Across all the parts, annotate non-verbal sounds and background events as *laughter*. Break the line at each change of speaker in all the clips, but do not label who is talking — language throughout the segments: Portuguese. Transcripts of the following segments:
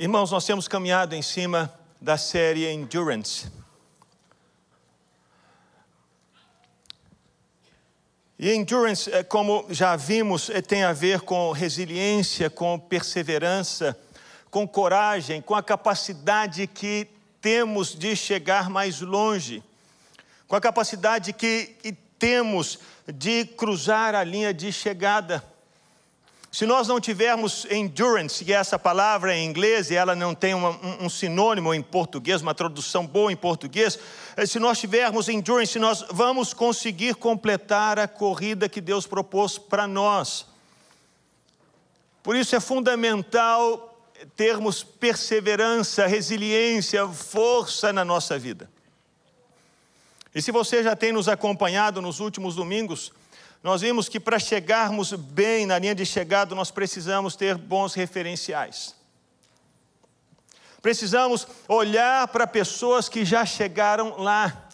Irmãos, nós temos caminhado em cima da série Endurance. E endurance, eh, como já vimos, eh, tem a ver com resiliência, com perseverança, com coragem, com a capacidade que temos de chegar mais longe, com a capacidade que temos de cruzar a linha de chegada. Se nós não tivermos endurance, é essa palavra em inglês, e ela não tem uma, um, um, sinônimo em português, uma tradução boa em português, eh, se nós tivermos endurance, nós vamos conseguir completar a corrida que Deus propôs para nós. Por isso é fundamental termos perseverança, resiliência, força na nossa vida. E se você já tem nos acompanhado nos últimos domingos, nós vimos que para chegarmos bem na linha de chegada, nós precisamos ter bons referenciais. Precisamos olhar para pessoas que já chegaram lá,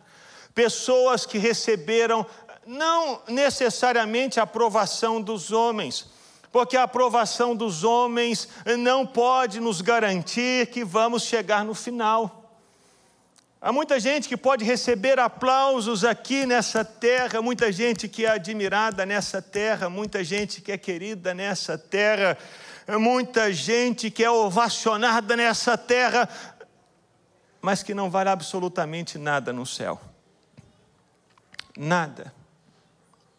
pessoas que receberam não necessariamente a aprovação dos homens, porque a aprovação dos homens não pode nos garantir que vamos chegar no final. Há muita gente que pode receber aplausos aqui nessa terra, muita gente que é admirada nessa terra, muita gente que é querida nessa terra, muita gente que é ovacionada nessa terra, mas que não vale absolutamente nada no céu. Nada.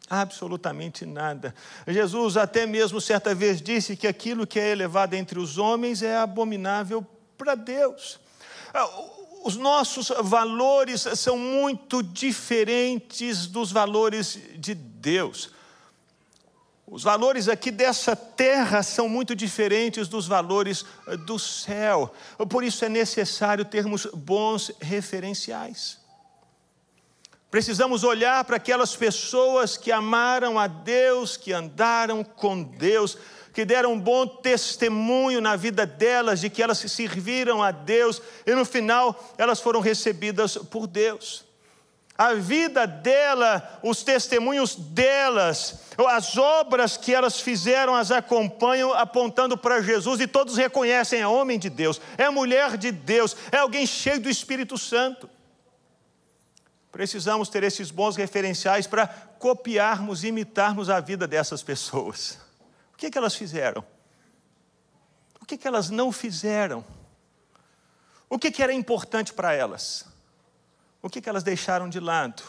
Absolutamente nada. Jesus até mesmo certa vez disse que aquilo que é elevado entre os homens é abominável para Deus os nossos valores são muito diferentes dos valores de Deus. Os valores aqui dessa terra são muito diferentes dos valores do céu. Por isso é necessário termos bons referenciais. Precisamos olhar para aquelas pessoas que amaram a Deus, que andaram com Deus, que deram um bom testemunho na vida delas, de que elas se serviram a Deus e no final elas foram recebidas por Deus. A vida dela, os testemunhos delas, as obras que elas fizeram as acompanham apontando para Jesus e todos reconhecem: é homem de Deus, é mulher de Deus, é alguém cheio do Espírito Santo. Precisamos ter esses bons referenciais para copiarmos, imitarmos a vida dessas pessoas. O que, que elas fizeram? O que, que elas não fizeram? O que, que era importante para elas? O que, que elas deixaram de lado?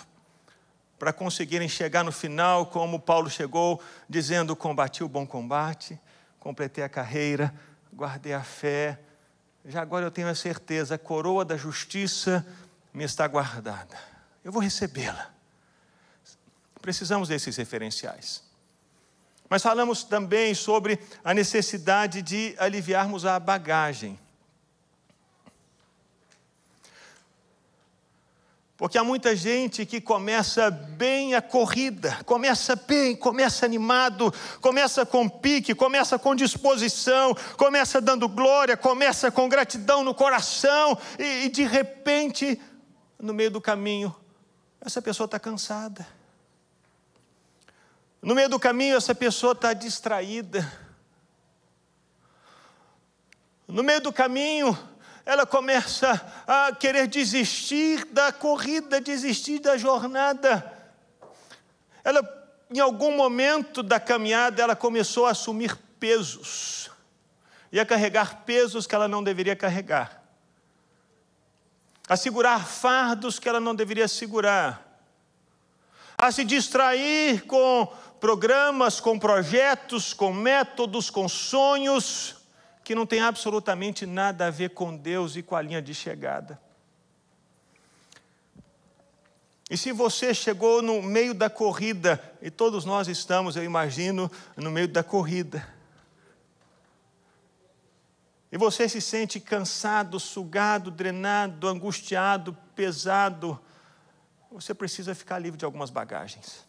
Para conseguirem chegar no final, como Paulo chegou, dizendo: Combati o bom combate, completei a carreira, guardei a fé. Já agora eu tenho a certeza, a coroa da justiça me está guardada. Eu vou recebê-la. Precisamos desses referenciais. Mas falamos também sobre a necessidade de aliviarmos a bagagem. Porque há muita gente que começa bem a corrida, começa bem, começa animado, começa com pique, começa com disposição, começa dando glória, começa com gratidão no coração, e, e de repente, no meio do caminho, essa pessoa está cansada. No meio do caminho, essa pessoa está distraída. No meio do caminho, ela começa a querer desistir da corrida, desistir da jornada. Ela, em algum momento da caminhada, ela começou a assumir pesos e a carregar pesos que ela não deveria carregar, a segurar fardos que ela não deveria segurar, a se distrair com programas, com projetos, com métodos, com sonhos, que não tem absolutamente nada a ver com Deus e com a linha de chegada. E se você chegou no meio da corrida, e todos nós estamos, eu imagino, no meio da corrida, e você se sente cansado, sugado, drenado, angustiado, pesado, você precisa ficar livre de algumas bagagens.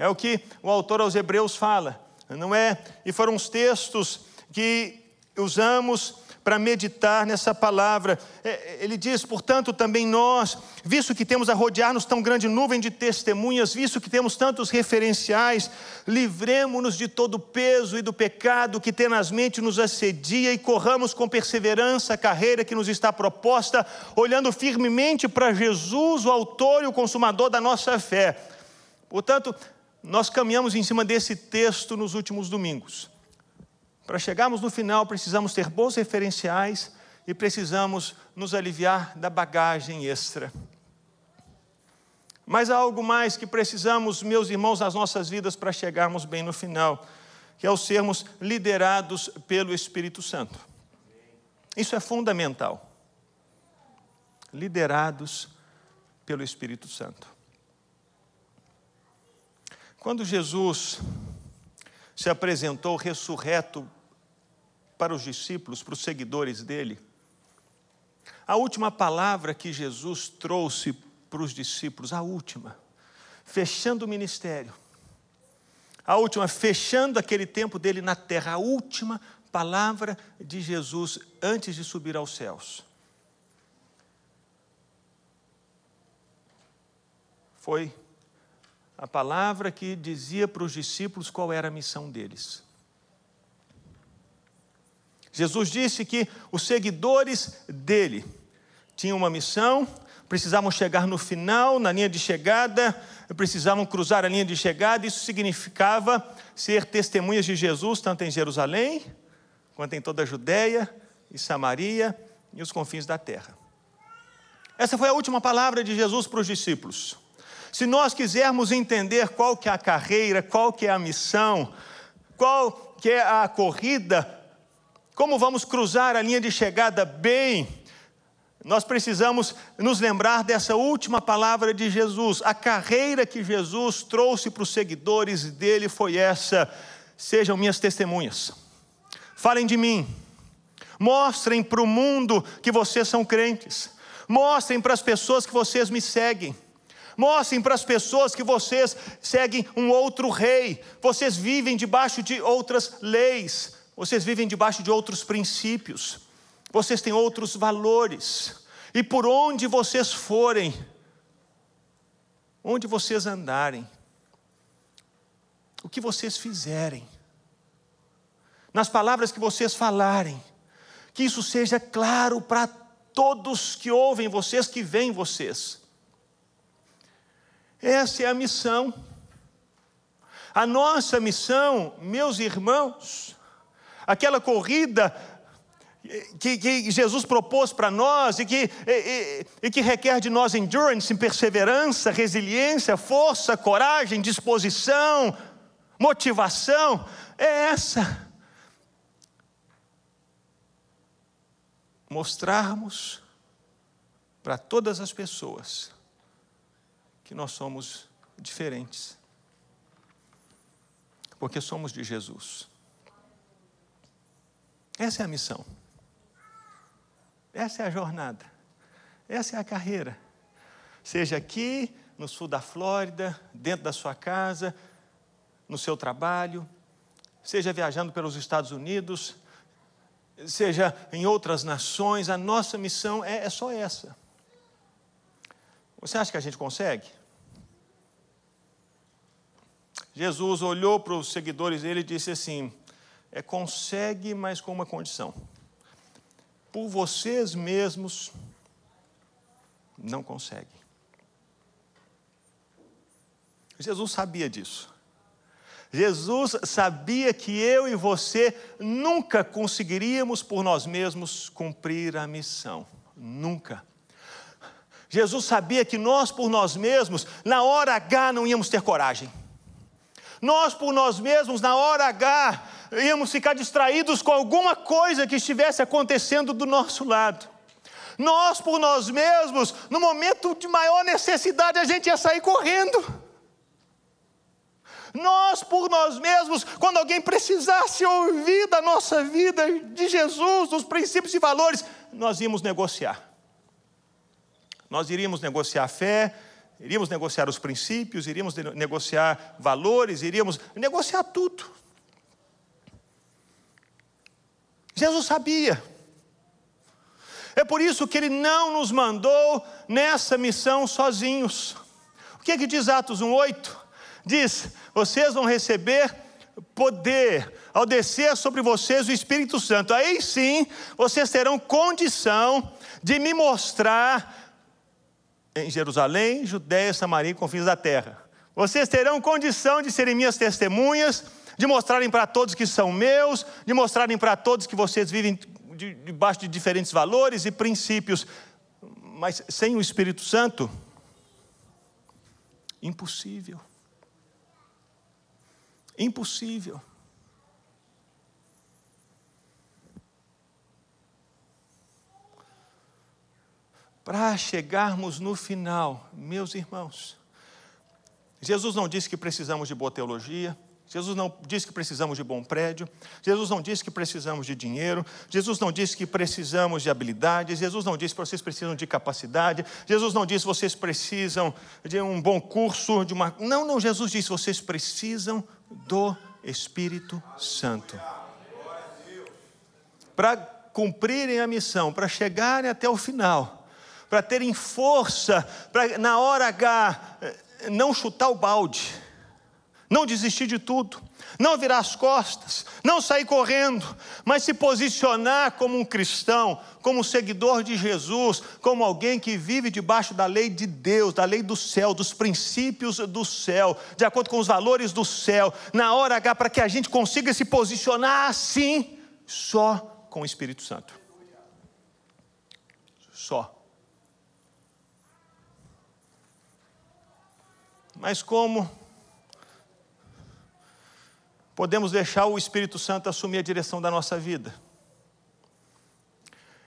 É o que o autor aos Hebreus fala, não é? E foram os textos que usamos para meditar nessa palavra. É, ele diz, portanto, também nós, visto que temos a rodear-nos tão grande nuvem de testemunhas, visto que temos tantos referenciais, livremos-nos de todo o peso e do pecado que tenazmente nos assedia e corramos com perseverança a carreira que nos está proposta, olhando firmemente para Jesus, o autor e o consumador da nossa fé. Portanto, nós caminhamos em cima desse texto nos últimos domingos. Para chegarmos no final, precisamos ter bons referenciais e precisamos nos aliviar da bagagem extra. Mas há algo mais que precisamos, meus irmãos, nas nossas vidas para chegarmos bem no final, que é o sermos liderados pelo Espírito Santo. Isso é fundamental. Liderados pelo Espírito Santo. Quando Jesus se apresentou ressurreto para os discípulos, para os seguidores dele. A última palavra que Jesus trouxe para os discípulos, a última, fechando o ministério, a última, fechando aquele tempo dele na terra, a última palavra de Jesus antes de subir aos céus. Foi a palavra que dizia para os discípulos qual era a missão deles. Jesus disse que os seguidores dele tinham uma missão, precisavam chegar no final, na linha de chegada, precisavam cruzar a linha de chegada, isso significava ser testemunhas de Jesus, tanto em Jerusalém, quanto em toda a Judéia e Samaria e os confins da terra. Essa foi a última palavra de Jesus para os discípulos. Se nós quisermos entender qual que é a carreira, qual que é a missão, qual que é a corrida como vamos cruzar a linha de chegada bem? Nós precisamos nos lembrar dessa última palavra de Jesus. A carreira que Jesus trouxe para os seguidores dele foi essa: sejam minhas testemunhas, falem de mim, mostrem para o mundo que vocês são crentes, mostrem para as pessoas que vocês me seguem. Mostrem para as pessoas que vocês seguem um outro rei, vocês vivem debaixo de outras leis, vocês vivem debaixo de outros princípios, vocês têm outros valores, e por onde vocês forem, onde vocês andarem, o que vocês fizerem, nas palavras que vocês falarem, que isso seja claro para todos que ouvem vocês, que veem vocês. Essa é a missão. A nossa missão, meus irmãos, aquela corrida que, que, Jesus propôs para nós e que, e, e que requer de nós endurance, perseverança, resiliência, força, coragem, disposição, motivação, é essa. Mostrarmos para todas as pessoas que nós somos diferentes, porque somos de Jesus. Essa é a missão. Essa é a jornada. Essa é a carreira. Seja aqui, no sul da Flórida, dentro da sua casa, no seu trabalho, seja viajando pelos Estados Unidos, seja em outras nações, a nossa missão é, é só essa. Você acha que a gente consegue? Jesus olhou para os seguidores dele e disse assim: é consegue, mas com uma condição. Por vocês mesmos, não consegue. Jesus sabia disso. Jesus sabia que eu e você nunca conseguiríamos por nós mesmos cumprir a missão. Nunca. Jesus sabia que nós por nós mesmos, na hora H, não íamos ter coragem. Nós por nós mesmos, na hora H, íamos ficar distraídos com alguma coisa que estivesse acontecendo do nosso lado. Nós, por nós mesmos, no momento de maior necessidade, a gente ia sair correndo. Nós, por nós mesmos, quando alguém precisasse ouvir da nossa vida, de Jesus, dos princípios e valores, nós íamos negociar. Nós iríamos negociar fé, iríamos negociar os princípios, iríamos negociar valores, iríamos negociar tudo. Jesus sabia. É por isso que Ele não nos mandou nessa missão sozinhos. O que é que diz Atos 1,8? Diz: vocês vão receber poder ao descer sobre vocês o Espírito Santo. Aí sim vocês terão condição de me mostrar em Jerusalém, Judéia, Samaria e confins da terra. Vocês terão condição de serem minhas testemunhas, de mostrarem para todos que são meus, de mostrarem para todos que vocês vivem debaixo de diferentes valores e princípios. Mas sem o Espírito Santo, impossível. Impossível. Para chegarmos no final, meus irmãos, Jesus não disse que precisamos de boa teologia, Jesus não disse que precisamos de bom prédio, Jesus não disse que precisamos de dinheiro, Jesus não disse que precisamos de habilidades, Jesus não disse que vocês precisam de capacidade, Jesus não disse que vocês precisam de um bom curso, de uma. Não, não, Jesus disse: vocês precisam do Espírito Santo. Para cumprirem a missão, para chegarem até o final, para terem força, para na hora H não chutar o balde, não desistir de tudo, não virar as costas, não sair correndo, mas se posicionar como um cristão, como um seguidor de Jesus, como alguém que vive debaixo da lei de Deus, da lei do céu, dos princípios do céu, de acordo com os valores do céu, na hora H, para que a gente consiga se posicionar assim, só com o Espírito Santo. Só. Mas como podemos deixar o Espírito Santo assumir a direção da nossa vida.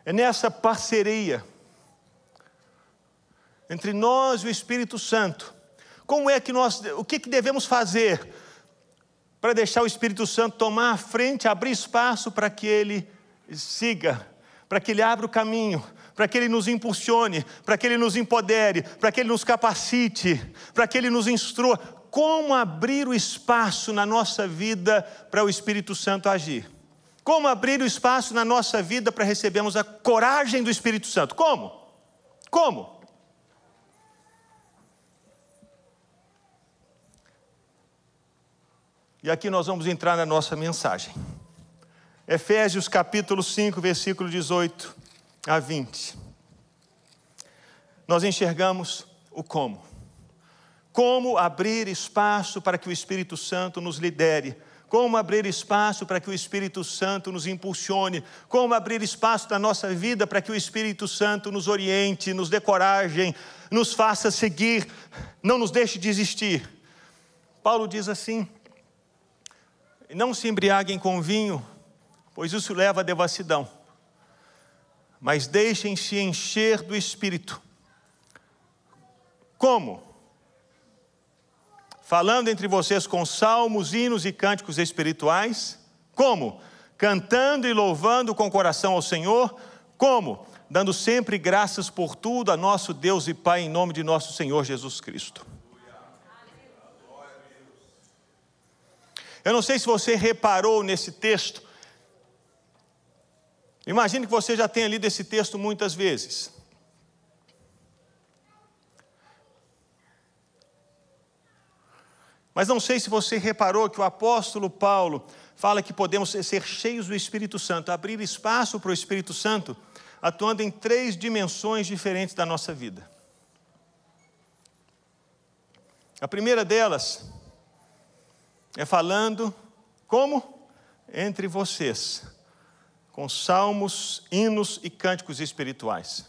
É nessa parceria entre nós e o Espírito Santo. Como é que nós, o que, que devemos fazer para deixar o Espírito Santo tomar a frente, abrir espaço para que ele siga, para que ele abra o caminho, para que ele nos impulsione, para que ele nos empodere, para que ele nos capacite, para que ele nos instrua como abrir o espaço na nossa vida para o Espírito Santo agir. Como abrir o espaço na nossa vida para recebermos a coragem do Espírito Santo? Como? Como? E aqui nós vamos entrar na nossa mensagem. Efésios capítulo 5, versículo 18 a 20. Nós enxergamos o como. Como abrir espaço para que o Espírito Santo nos lidere, como abrir espaço para que o Espírito Santo nos impulsione, como abrir espaço na nossa vida para que o Espírito Santo nos oriente, nos dê coragem, nos faça seguir, não nos deixe desistir. Paulo diz assim: não se embriaguem com vinho, pois isso leva à devassidão, mas deixem-se encher do Espírito. Como? falando entre vocês com salmos, hinos e cânticos espirituais. Como? Cantando e louvando com coração ao Senhor. Como? Dando sempre graças por tudo a nosso Deus e Pai, em nome de nosso Senhor Jesus Cristo. Eu não sei se você reparou nesse texto. Imagine que você já tenha lido esse texto muitas vezes. Mas não sei se você reparou que o apóstolo Paulo fala que podemos ser cheios do Espírito Santo, abrir espaço para o Espírito Santo, atuando em três dimensões diferentes da nossa vida. A primeira delas é falando como entre vocês, com salmos, hinos e cânticos espirituais.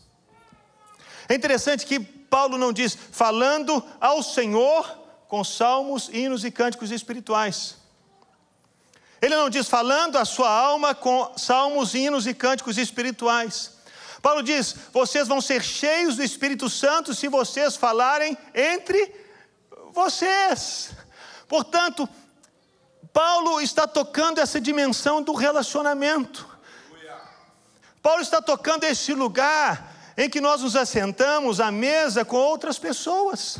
É interessante que Paulo não diz falando ao Senhor com salmos, hinos e cânticos espirituais. Ele não diz falando a sua alma com salmos, hinos e cânticos espirituais. Paulo diz: vocês vão ser cheios do Espírito Santo se vocês falarem entre vocês. Portanto, Paulo está tocando essa dimensão do relacionamento. Paulo está tocando esse lugar em que nós nos assentamos à mesa com outras pessoas.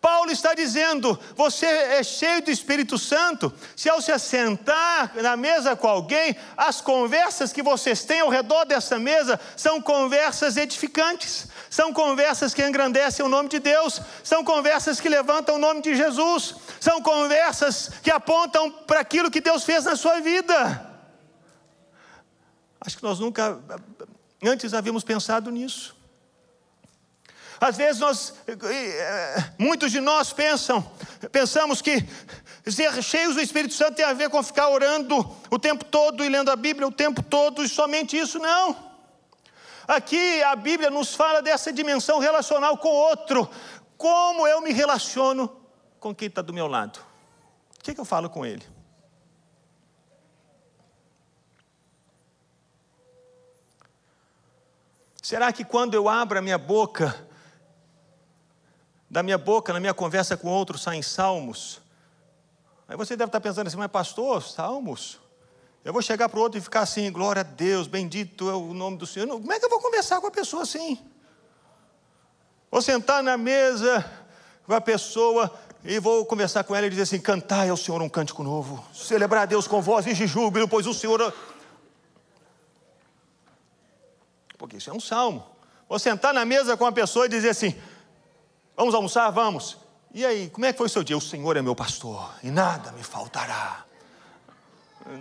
Paulo está dizendo: você é cheio do Espírito Santo. Se ao se assentar na mesa com alguém, as conversas que vocês têm ao redor dessa mesa são conversas edificantes, são conversas que engrandecem o nome de Deus, são conversas que levantam o nome de Jesus, são conversas que apontam para aquilo que Deus fez na sua vida. Acho que nós nunca antes havíamos pensado nisso. Às vezes nós, eh, muitos de nós pensam, pensamos que ser cheios do Espírito Santo tem a ver com ficar orando o tempo todo e lendo a Bíblia o tempo todo, e somente isso não. Aqui a Bíblia nos fala dessa dimensão relacional com o outro. Como eu me relaciono com quem está do meu lado? O que, que eu falo com ele? Será que quando eu abro a minha boca, da minha boca, na minha conversa com outros, saem salmos. Aí você deve estar pensando assim, mas pastor, salmos? Eu vou chegar para o outro e ficar assim, glória a Deus, bendito é o nome do Senhor. Como é que eu vou conversar com a pessoa assim? Vou sentar na mesa com a pessoa e vou conversar com ela e dizer assim: cantai ao Senhor um cântico novo, celebrar a Deus com voz e de júbilo, pois o Senhor. Porque isso é um salmo. Vou sentar na mesa com a pessoa e dizer assim: Vamos almoçar? Vamos. E aí, como é que foi o seu dia? O Senhor é meu pastor e nada me faltará.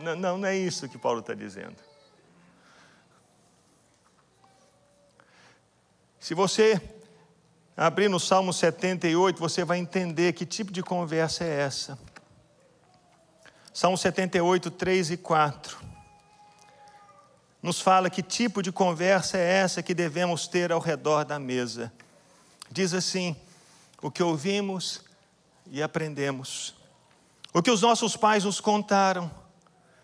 Não, não, não é isso que Paulo está dizendo. Se você abrir no Salmo 78, você vai entender que tipo de conversa é essa. Salmo 78, 3 e 4. Nos fala que tipo de conversa é essa que devemos ter ao redor da mesa. Diz assim: o que ouvimos e aprendemos, o que os nossos pais nos contaram.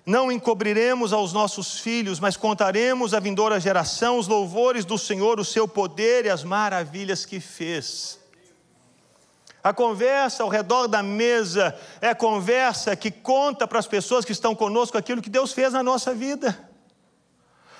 Não encobriremos aos nossos filhos, mas contaremos à vindoura geração os louvores do Senhor, o seu poder e as maravilhas que fez. A conversa ao redor da mesa é conversa que conta para as pessoas que estão conosco aquilo que Deus fez na nossa vida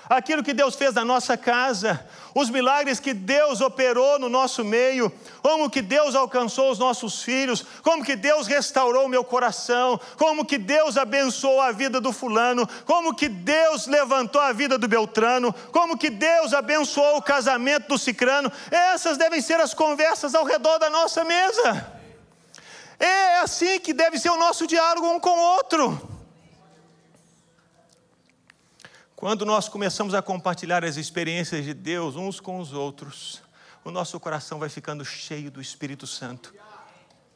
aquilo que Deus fez na nossa casa, os milagres que Deus operou no nosso meio, como que Deus alcançou os nossos filhos, como que Deus restaurou o meu coração, como que Deus abençoou a vida do fulano, como que Deus levantou a vida do Beltrano, como que Deus abençoou o casamento do Cicrano. Essas devem ser as conversas ao redor da nossa mesa. É assim que deve ser o nosso diálogo um com o outro. Quando nós começamos a compartilhar as experiências de Deus uns com os outros, o nosso coração vai ficando cheio do Espírito Santo.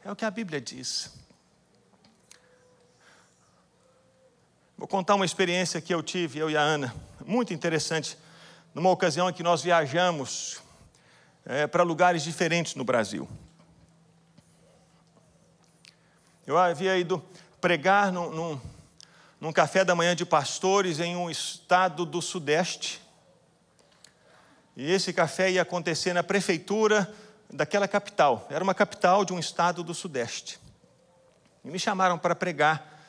É o que a Bíblia diz. Vou contar uma experiência que eu tive, eu e a Ana, muito interessante, numa ocasião em que nós viajamos é, para lugares diferentes no Brasil. Eu havia ido pregar num, num num café da manhã de pastores em um estado do Sudeste. E esse café ia acontecer na prefeitura daquela capital. Era uma capital de um estado do Sudeste. E me chamaram para pregar.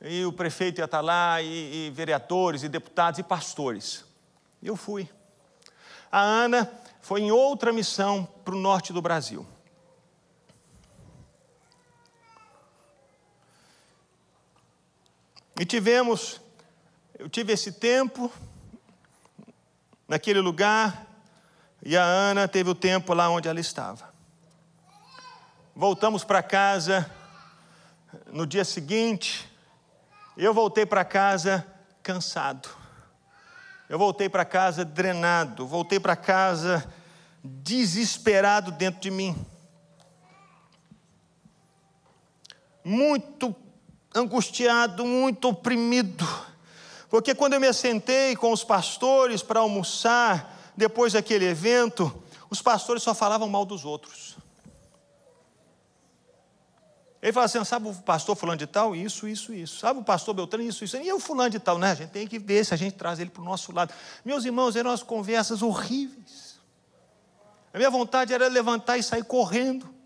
E o prefeito ia estar lá, e, e vereadores, e deputados, e pastores. E eu fui. A Ana foi em outra missão para o norte do Brasil. E tivemos, eu tive esse tempo naquele lugar, e a Ana teve o tempo lá onde ela estava. Voltamos para casa no dia seguinte, eu voltei para casa cansado. Eu voltei para casa drenado, voltei para casa desesperado dentro de mim. Muito angustiado, muito oprimido. Porque quando eu me assentei com os pastores para almoçar, depois daquele evento, os pastores só falavam mal dos outros. Ele fala assim: sabe o pastor fulano de tal? Isso, isso, isso. Sabe o pastor Beltrano? Isso, isso. E o fulano de tal, né? A gente tem que ver se a gente traz ele para o nosso lado. Meus irmãos, eram as conversas horríveis. A minha vontade era levantar e sair correndo.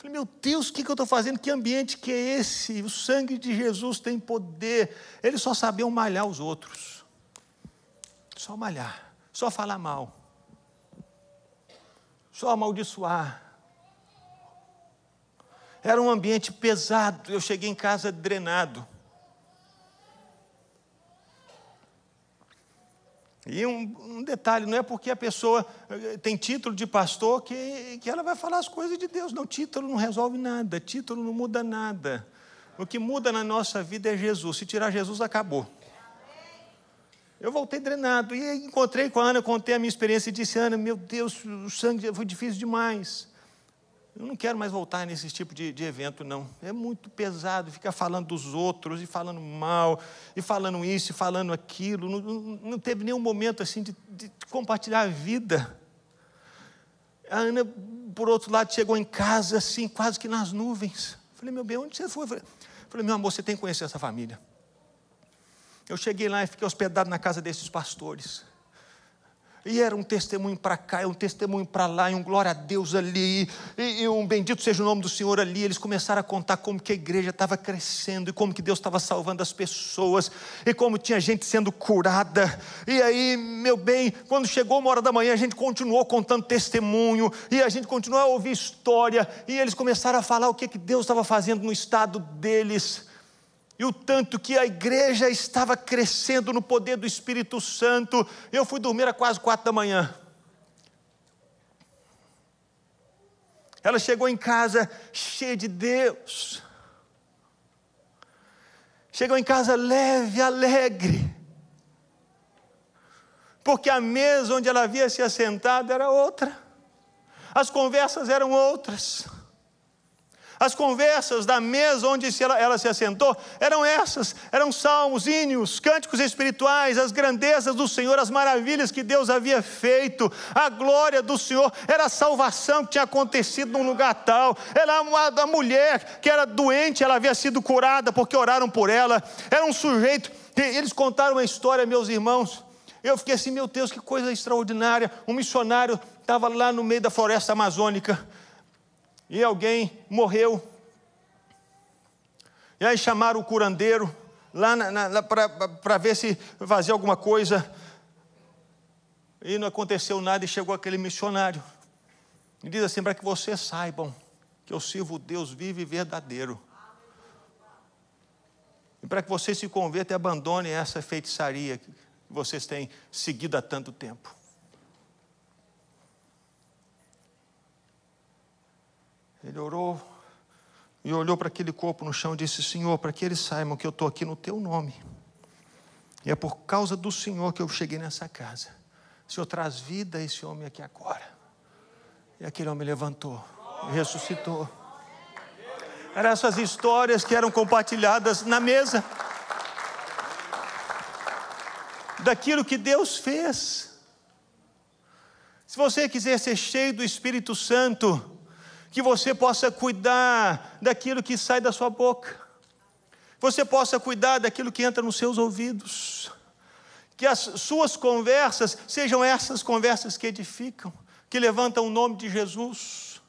Falei, meu Deus, o que, eu estou fazendo? Que ambiente que é esse? O sangue de Jesus tem poder. Eles só sabiam malhar os outros. Só malhar, só falar mal, só amaldiçoar. Era um ambiente pesado. Eu cheguei em casa drenado. E um, um, detalhe, não é porque a pessoa eh, tem título de pastor que, que ela vai falar as coisas de Deus. Não, título não resolve nada, título não muda nada. O que muda na nossa vida é Jesus. Se tirar Jesus, acabou. Eu voltei drenado e encontrei com a Ana, contei a minha experiência e disse: Ana, meu Deus, o sangue foi difícil demais. Eu não quero mais voltar nesse tipo de, de, evento, não. É muito pesado ficar falando dos outros, e falando mal, e falando isso, e falando aquilo. Não, não, teve nenhum momento assim de, de, compartilhar a vida. A Ana, por outro lado, chegou em casa assim, quase que nas nuvens. Falei, meu bem, onde você foi? Falei, meu amor, você tem que conhecer essa família. Eu cheguei lá e fiquei hospedado na casa desses pastores. E era um testemunho para cá, um testemunho para lá, e um glória a Deus ali, e, e, um bendito seja o nome do Senhor ali. Eles começaram a contar como que a igreja estava crescendo, e como que Deus estava salvando as pessoas, e como tinha gente sendo curada. E aí, meu bem, quando chegou uma hora da manhã, a gente continuou contando testemunho, e a gente continuou a ouvir história, e eles começaram a falar o que, que Deus estava fazendo no estado deles e o tanto que a igreja estava crescendo no poder do Espírito Santo. Eu fui dormir às quase quatro da manhã. Ela chegou em casa cheia de Deus. Chegou em casa leve, alegre. Porque a mesa onde ela havia se assentado era outra. As conversas eram outras. As conversas da mesa onde ela, se assentou eram essas: eram salmos, hinos, cânticos espirituais, as grandezas do Senhor, as maravilhas que Deus havia feito, a glória do Senhor, era a salvação que tinha acontecido num lugar tal, era a mulher que era doente, ela havia sido curada porque oraram por ela, era um sujeito, eles contaram uma história, meus irmãos. Eu fiquei assim, meu Deus, que coisa extraordinária. Um missionário estava lá no meio da floresta amazônica, e alguém morreu. E aí chamaram o curandeiro lá, para ver se fazia alguma coisa. E não aconteceu nada, e chegou aquele missionário. E diz assim: para que vocês saibam que eu sirvo o Deus vivo e verdadeiro. E para que vocês se convertam e abandonem essa feitiçaria que vocês têm seguido há tanto tempo. Ele orou e olhou para aquele corpo no chão e disse: Senhor, para que eles saibam que eu estou aqui no teu nome. E é por causa do Senhor que eu cheguei nessa casa. O Senhor traz vida a esse homem aqui agora. E aquele homem levantou e ressuscitou. Eram essas histórias que eram compartilhadas na mesa. Daquilo que Deus fez. Se você quiser ser cheio do Espírito Santo, que você possa cuidar daquilo que sai da sua boca, você possa cuidar daquilo que entra nos seus ouvidos, que as suas conversas sejam essas conversas que edificam, que levantam o nome de Jesus,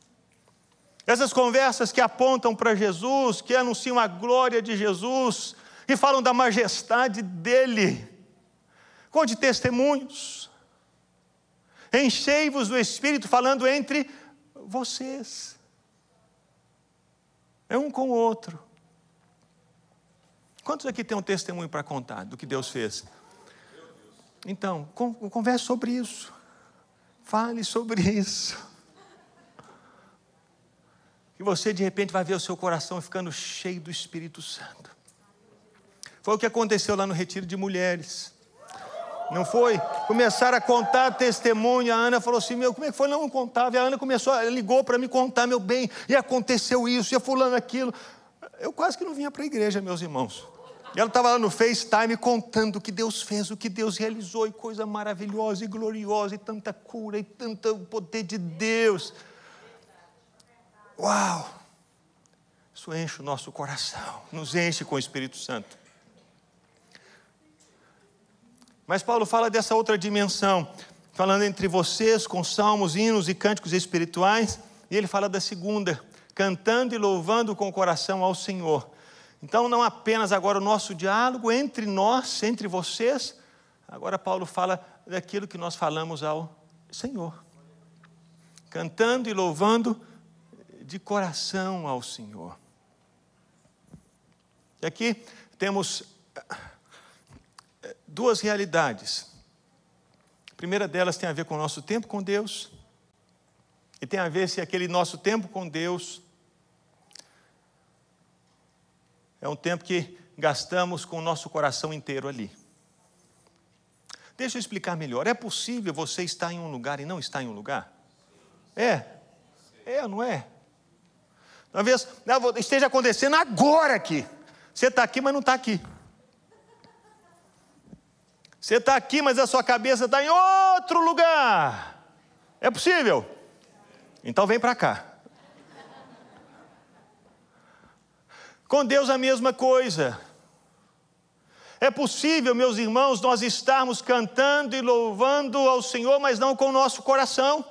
essas conversas que apontam para Jesus, que anunciam a glória de Jesus, que falam da majestade dEle, conte testemunhos, enchei-vos do Espírito, falando entre vocês. É um com o outro. Quantos aqui tem um testemunho para contar do que Deus fez? Então, converse sobre isso. Fale sobre isso. E você de repente vai ver o seu coração ficando cheio do Espírito Santo. Foi o que aconteceu lá no retiro de mulheres. Não foi? Começaram a contar testemunho. A Ana falou assim: Meu, como é que foi? Não contava. E a Ana começou, ligou para me contar, meu bem, e aconteceu isso, e fulano aquilo. Eu quase que não vinha para a igreja, meus irmãos. E ela estava lá no FaceTime contando o que Deus fez, o que Deus realizou, e coisa maravilhosa e gloriosa, e tanta cura, e tanto poder de Deus. Uau! Isso enche o nosso coração, nos enche com o Espírito Santo. Mas Paulo fala dessa outra dimensão, falando entre vocês com salmos, hinos e cânticos espirituais, e ele fala da segunda, cantando e louvando com o coração ao Senhor. Então, não apenas agora o nosso diálogo entre nós, entre vocês, agora Paulo fala daquilo que nós falamos ao Senhor. Cantando e louvando de coração ao Senhor. E aqui temos duas realidades. A primeira delas tem a ver com o nosso tempo com Deus, e tem a ver se aquele nosso tempo com Deus é um tempo que gastamos com o nosso coração inteiro ali. Deixa eu explicar melhor. É possível você estar em um lugar e não estar em um lugar? É. É, não é? Talvez esteja acontecendo agora aqui. Você está aqui, mas não está aqui. Você está aqui, mas a sua cabeça está em outro lugar. É possível? Então vem para cá. Com Deus a mesma coisa. É possível, meus irmãos, nós estarmos cantando e louvando ao Senhor, mas não com o nosso coração.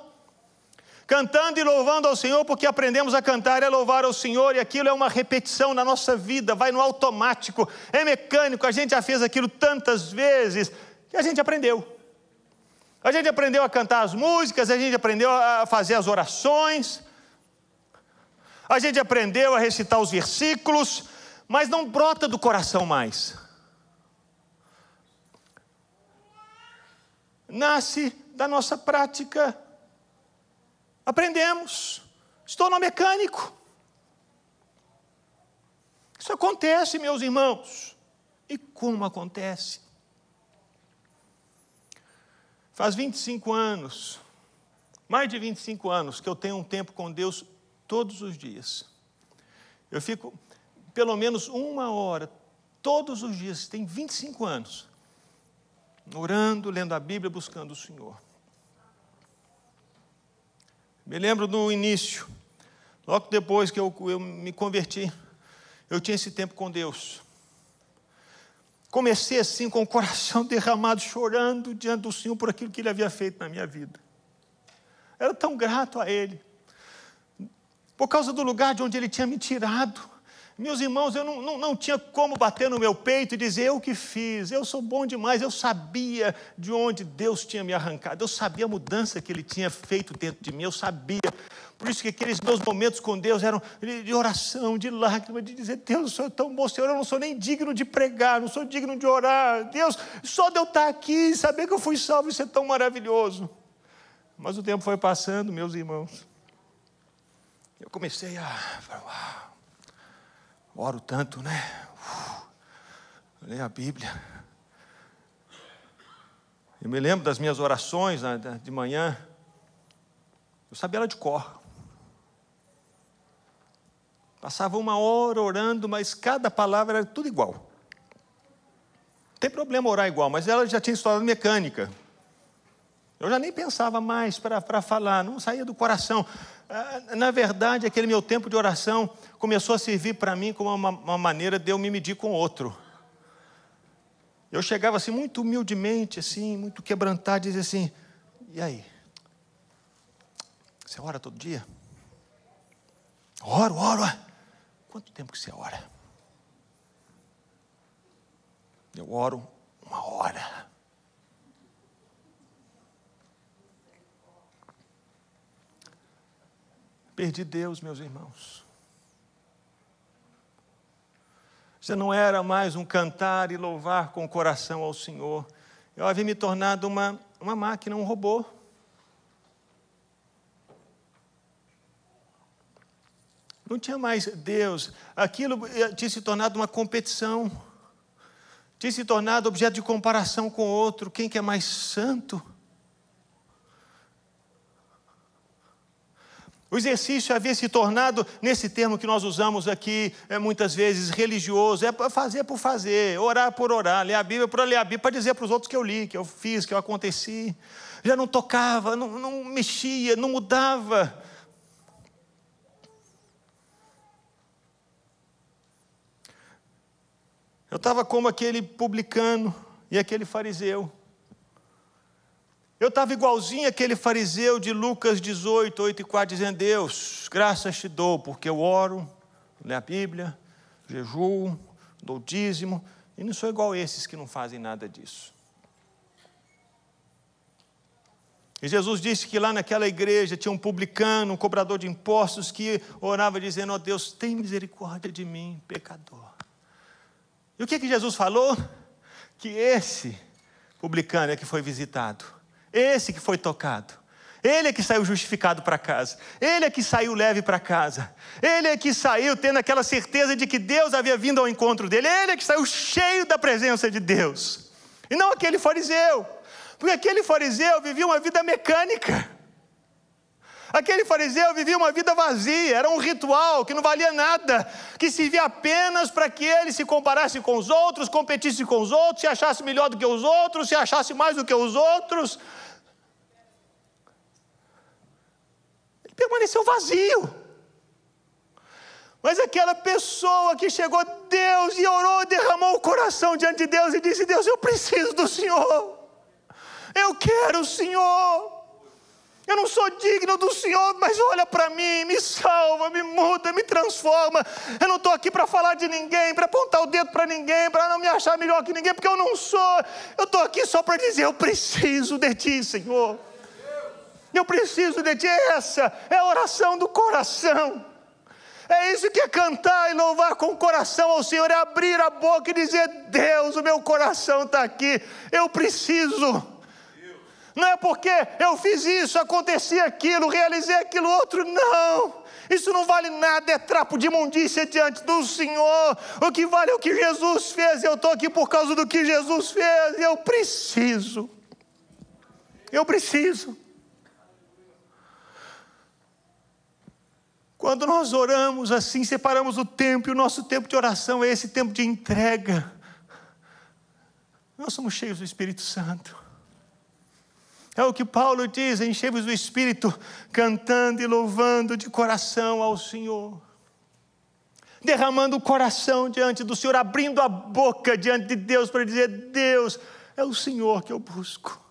Cantando e louvando ao Senhor, porque aprendemos a cantar e a louvar ao Senhor, e aquilo é uma repetição na nossa vida, vai no automático, é mecânico, a gente já fez aquilo tantas vezes, que a gente aprendeu. A gente aprendeu a cantar as músicas, a gente aprendeu a fazer as orações, a gente aprendeu a recitar os versículos, mas não brota do coração mais. nasce da nossa prática. Aprendemos. Estou no mecânico. Isso acontece, meus irmãos. E como acontece? Faz 25 anos, mais de 25 anos, que eu tenho um tempo com Deus todos os dias. Eu fico pelo menos uma hora, todos os dias, tem 25 anos, orando, lendo a Bíblia, buscando o Senhor. Me lembro no início, logo depois que eu, eu me converti, eu tinha esse tempo com Deus. Comecei assim, com o coração *laughs* derramado, chorando diante do Senhor por aquilo que Ele havia feito na minha vida. Era tão grato a Ele, por causa do lugar de onde Ele tinha me tirado. Meus irmãos, eu não, não, não, tinha como bater no meu peito e dizer eu que fiz, eu sou bom demais, eu sabia de onde Deus tinha me arrancado, eu sabia a mudança que Ele tinha feito dentro de mim, eu sabia. Por isso que aqueles meus momentos com Deus eram de oração, de lágrima, de dizer, Deus, Senhor é tão bom, Senhor, eu não sou nem digno de pregar, não sou digno de orar. Deus, só de eu estar aqui, saber que eu fui salvo, isso é tão maravilhoso. Mas o tempo foi passando, meus irmãos. Eu comecei a falar, oro tanto, né? Uh, leio a Bíblia. Eu me lembro das minhas orações né, de manhã. Eu sabia ela de cor. Passava uma hora orando, mas cada palavra era tudo igual. Não tem problema orar igual, mas ela já tinha estudado mecânica. Eu já nem pensava mais para falar, não saía do coração. Ah, na verdade, aquele meu tempo de oração começou a servir para mim como uma, uma, maneira de eu me medir com outro. Eu chegava assim, muito humildemente, assim, muito quebrantado, e dizia assim: e aí? Você ora todo dia? Oro, oro. Quanto tempo que você ora? Eu oro uma hora. Perdi Deus, meus irmãos. Já não era mais um cantar e louvar com o coração ao Senhor. Eu havia me tornado uma, uma máquina, um robô. Não tinha mais Deus. Aquilo tinha se tornado uma competição. Tinha se tornado objeto de comparação com outro. Quem que é mais santo? O exercício havia se tornado, nesse termo que nós usamos aqui é, muitas vezes, religioso, é fazer por fazer, orar por orar, ler a Bíblia por ler a Bíblia, para dizer para os outros que eu li, que eu fiz, que eu aconteci. Já não tocava, não, não mexia, não mudava. Eu estava como aquele publicano e aquele fariseu. Eu estava igualzinho aquele fariseu de Lucas 18, 8 e 4, dizendo: Deus, graças te dou, porque eu oro, leio a Bíblia, jejuo, dou dízimo, e não sou igual a esses que não fazem nada disso. E Jesus disse que lá naquela igreja tinha um publicano, um cobrador de impostos, que orava dizendo: Ó oh Deus, tem misericórdia de mim, pecador. E o que, que Jesus falou? Que esse publicano é que foi visitado, esse que foi tocado. Ele é que saiu justificado para casa. Ele é que saiu leve para casa. Ele é que saiu tendo aquela certeza de que Deus havia vindo ao encontro dele. Ele é que saiu cheio da presença de Deus. E não aquele fariseu. Porque aquele fariseu vivia uma vida mecânica. Aquele fariseu vivia uma vida vazia, era um ritual que não valia nada, que servia apenas para que ele se comparasse com os outros, competisse com os outros, se achasse melhor do que os outros, se achasse mais do que os outros. Ele permaneceu vazio. Mas aquela pessoa que chegou a Deus e orou, derramou o coração diante de Deus e disse: Deus, eu preciso do Senhor. Eu quero o Senhor. Eu não sou digno do Senhor, mas olha para mim, me salva, me muda, me transforma. Eu não estou aqui para falar de ninguém, para apontar o dedo para ninguém, para não me achar melhor que ninguém, porque eu não sou. Eu estou aqui só para dizer: eu preciso de Ti, Senhor. Eu preciso de Ti. Essa é a oração do coração. É isso que é cantar e louvar com o coração ao Senhor, é abrir a boca e dizer: Deus, o meu coração está aqui, eu preciso. Não é porque eu fiz isso, acontecia aquilo, realizei aquilo outro, não. Isso não vale nada, é trapo de imundícia diante do Senhor. O que vale é o que Jesus fez. Eu estou aqui por causa do que Jesus fez. Eu preciso. Eu preciso. Quando nós oramos assim, separamos o tempo, e o nosso tempo de oração é esse tempo de entrega. Nós somos cheios do Espírito Santo. É o que Paulo diz, enchemos do Espírito, cantando e louvando de coração ao Senhor. Derramando o coração diante do Senhor, abrindo a boca diante de Deus para dizer: Deus, é o Senhor que eu busco.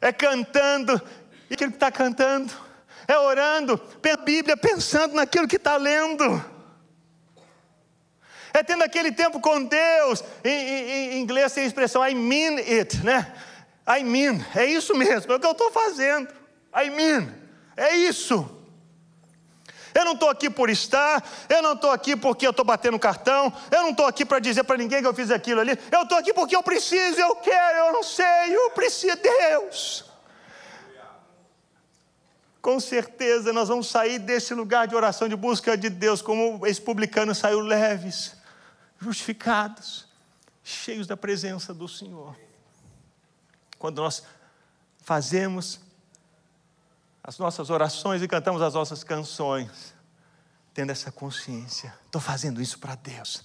É cantando, e aquele que está cantando, é orando, a Bíblia, pensando naquilo que está lendo. É tendo aquele tempo com Deus. Em, em, em, inglês tem a expressão I mean it, né? I mean, é isso mesmo, é o que eu estou fazendo. I mean, é isso. Eu não estou aqui por estar, eu não estou aqui porque eu estou batendo cartão, eu não estou aqui para dizer para ninguém que eu fiz aquilo ali, eu estou aqui porque eu preciso, eu quero, eu não sei, eu preciso de Deus com certeza nós vamos sair desse lugar de oração, de busca de Deus, como esse publicano saiu leves, justificados, cheios da presença do Senhor. Quando nós fazemos as nossas orações e cantamos as nossas canções, tendo essa consciência, estou fazendo isso para Deus.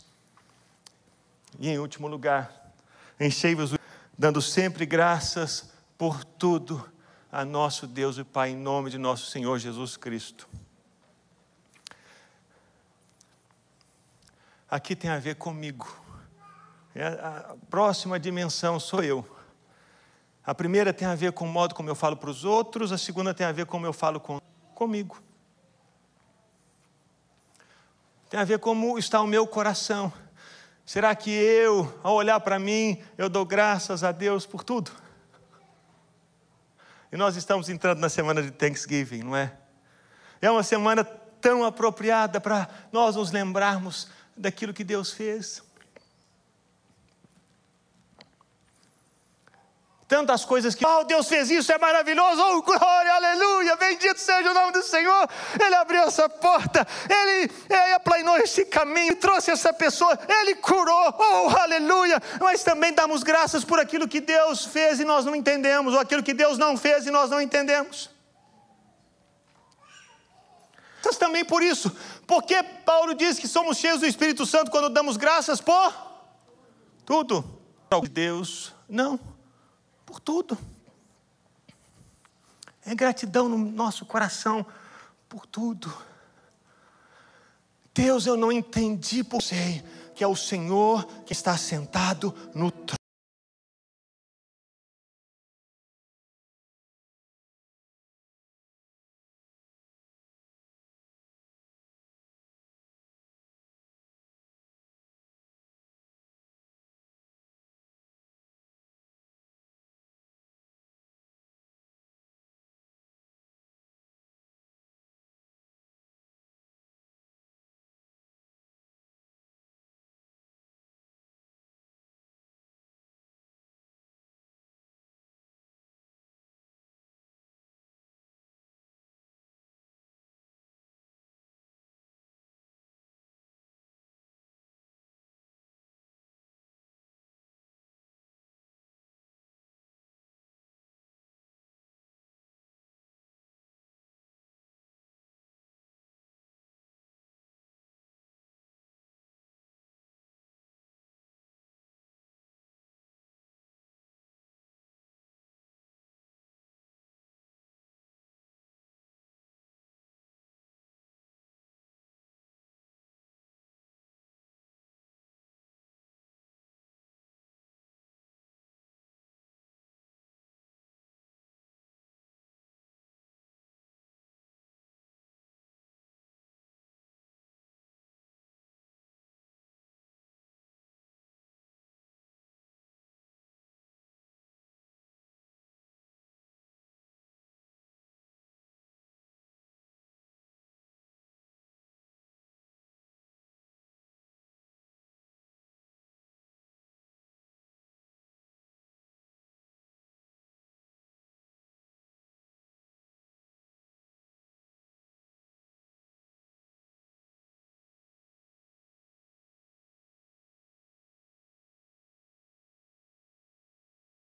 E em último lugar, enchei-vos dando sempre graças por tudo a nosso Deus e Pai, em nome de nosso Senhor Jesus Cristo. Aqui tem a ver comigo. É a próxima dimensão sou eu. A primeira tem a ver com o modo como eu falo para os outros, a segunda tem a ver com como eu falo com, comigo. Tem a ver como está o meu coração. Será que eu, ao olhar para mim, eu dou graças a Deus por tudo? E nós estamos entrando na semana de Thanksgiving, não é? É uma semana tão apropriada para nós nos lembrarmos daquilo que Deus fez. Tantas coisas que, oh, Deus fez isso, é maravilhoso, oh, glória, aleluia, bendito seja o nome do Senhor. Ele abriu essa porta, ele, ele aplanou esse caminho, trouxe essa pessoa, ele curou, oh, aleluia. Mas também damos graças por aquilo que Deus fez e nós não entendemos, ou aquilo que Deus não fez e nós não entendemos. Mas também por isso, porque Paulo diz que somos cheios do Espírito Santo quando damos graças por tudo. Deus, não por tudo. É gratidão no nosso coração por tudo. Deus, eu não entendi por sei que é o Senhor que está sentado no trono.